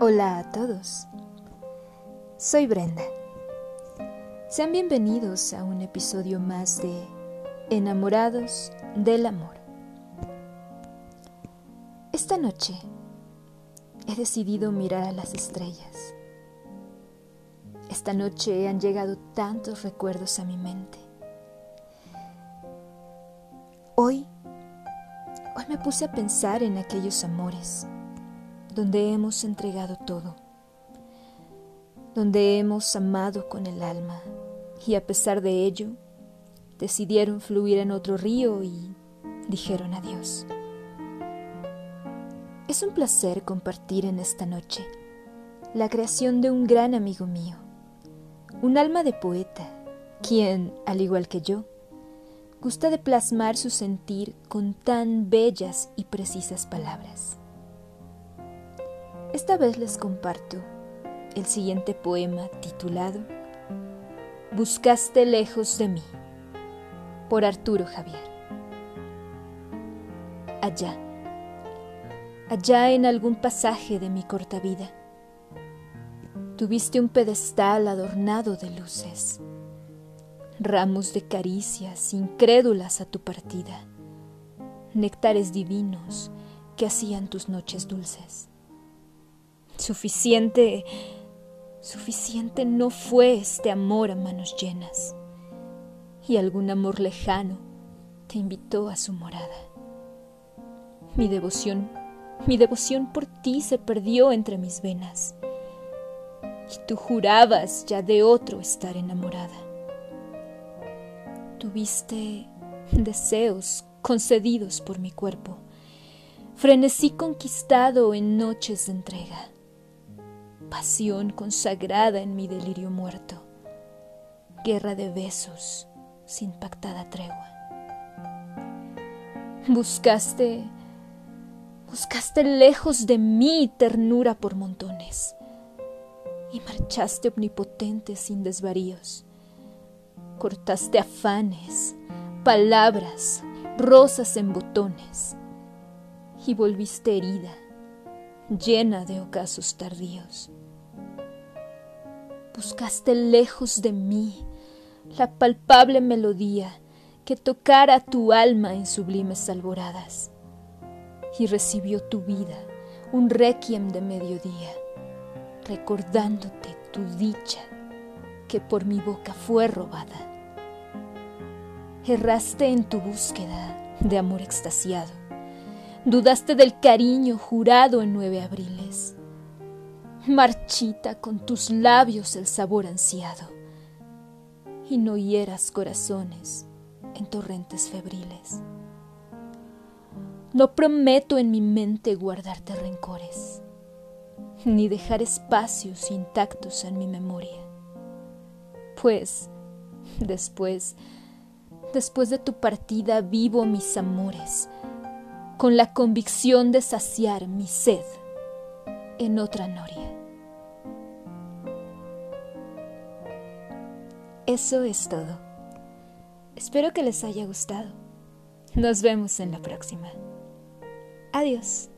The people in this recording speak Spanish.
Hola a todos. Soy Brenda. Sean bienvenidos a un episodio más de Enamorados del Amor. Esta noche he decidido mirar a las estrellas. Esta noche han llegado tantos recuerdos a mi mente. Hoy, hoy me puse a pensar en aquellos amores donde hemos entregado todo, donde hemos amado con el alma y a pesar de ello decidieron fluir en otro río y dijeron adiós. Es un placer compartir en esta noche la creación de un gran amigo mío, un alma de poeta, quien, al igual que yo, gusta de plasmar su sentir con tan bellas y precisas palabras. Esta vez les comparto el siguiente poema titulado Buscaste lejos de mí por Arturo Javier. Allá, allá en algún pasaje de mi corta vida, tuviste un pedestal adornado de luces, ramos de caricias incrédulas a tu partida, néctares divinos que hacían tus noches dulces. Suficiente, suficiente no fue este amor a manos llenas. Y algún amor lejano te invitó a su morada. Mi devoción, mi devoción por ti se perdió entre mis venas. Y tú jurabas ya de otro estar enamorada. Tuviste deseos concedidos por mi cuerpo, frenesí conquistado en noches de entrega pasión consagrada en mi delirio muerto, guerra de besos sin pactada tregua. Buscaste, buscaste lejos de mí ternura por montones y marchaste omnipotente sin desvaríos. Cortaste afanes, palabras, rosas en botones y volviste herida, llena de ocasos tardíos. Buscaste lejos de mí la palpable melodía que tocara tu alma en sublimes alboradas. Y recibió tu vida un requiem de mediodía, recordándote tu dicha que por mi boca fue robada. Erraste en tu búsqueda de amor extasiado, dudaste del cariño jurado en nueve abriles marchita con tus labios el sabor ansiado, y no hieras corazones en torrentes febriles. No prometo en mi mente guardarte rencores, ni dejar espacios intactos en mi memoria, pues después, después de tu partida vivo mis amores, con la convicción de saciar mi sed en otra noria. Eso es todo. Espero que les haya gustado. Nos vemos en la próxima. Adiós.